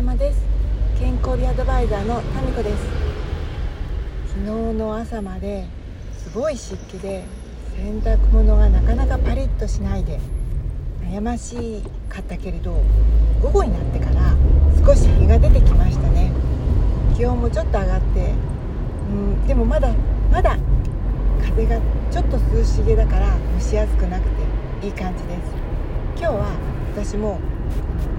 様です。健康リアドバイザーのタミコです。昨日の朝まですごい湿気で洗濯物がなかなかパリッとしないで悩ましかったけれど午後になってから少し日が出てきましたね。気温もちょっと上がってうんでもまだまだ風がちょっと涼しげだから蒸し暑くなくていい感じです。今日は私も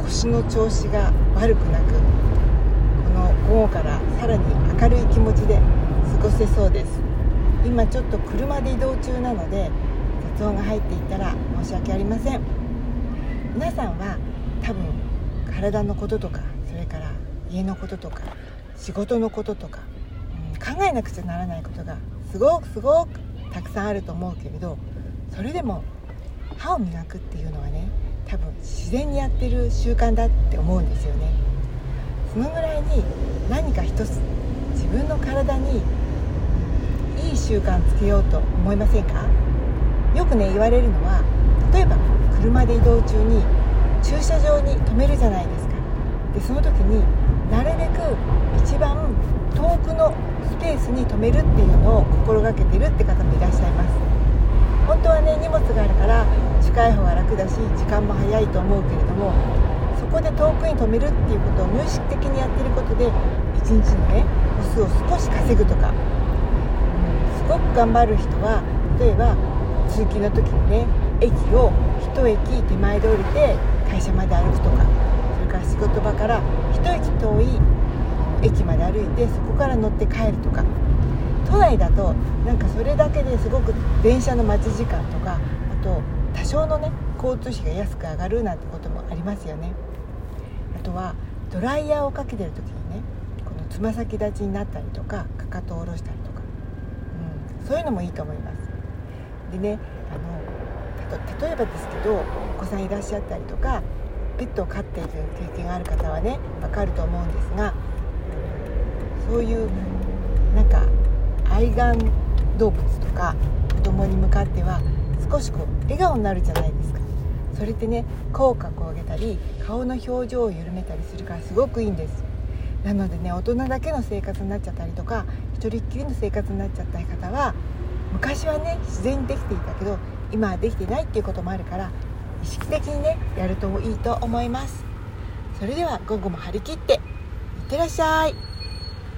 腰の調子が悪くなくこの午後からさらに明るい気持ちで過ごせそうです。今ちょっと車で移動中なので雑音が入っていたら申し訳ありません。皆さんは多分体のこととかそれから家のこととか仕事のこととか、うん、考えなくちゃならないことがすごくすごくたくさんあると思うけれどそれでも歯を磨くっていうのはね多分自然にやってる習慣だって思うんですよね。そのぐらいに何か一つ自分の体にいい習慣つけようと思いませんか？よくね言われるのは例えば車で移動中に駐車場に止めるじゃないですか。でその時になるべく一番遠くのスペースに止めるっていうのを心がけてるって方もいらっしゃいます。本当はね荷物があるから近い方が楽だし時間も早いと思うけれどもそこで遠くに止めるっていうことを無意識的にやってることで1日のね歩数を少し稼ぐとか、すごく頑張る人は例えば通勤の時にね駅を1駅手前で降りて会社まで歩くとかそれから仕事場から1駅遠い駅まで歩いてそこから乗って帰るとか都内だとなんかそれだけですごく電車の待ち時間とかあと多少のね交通費が安く上がるなんてこともありますよね。あとはドライヤーをかけてる時にねこのつま先立ちになったりとかかかとを下ろしたりとか、うん、そういうのもいいと思います。でねあの例えばですけどお子さんいらっしゃったりとかペットを飼っている経験がある方はね分かると思うんですがそういうなんか愛玩動物とか子供に向かっては少しこう笑顔になるじゃないですか。それってね口角を上げたり顔の表情を緩めたりするからすごくいいんです。なのでね大人だけの生活になっちゃったりとか一人っきりの生活になっちゃった方は昔はね自然にできていたけど今はできてないっていうこともあるから意識的にねやるといいと思います。それでは午後も張り切っていってらっしゃい。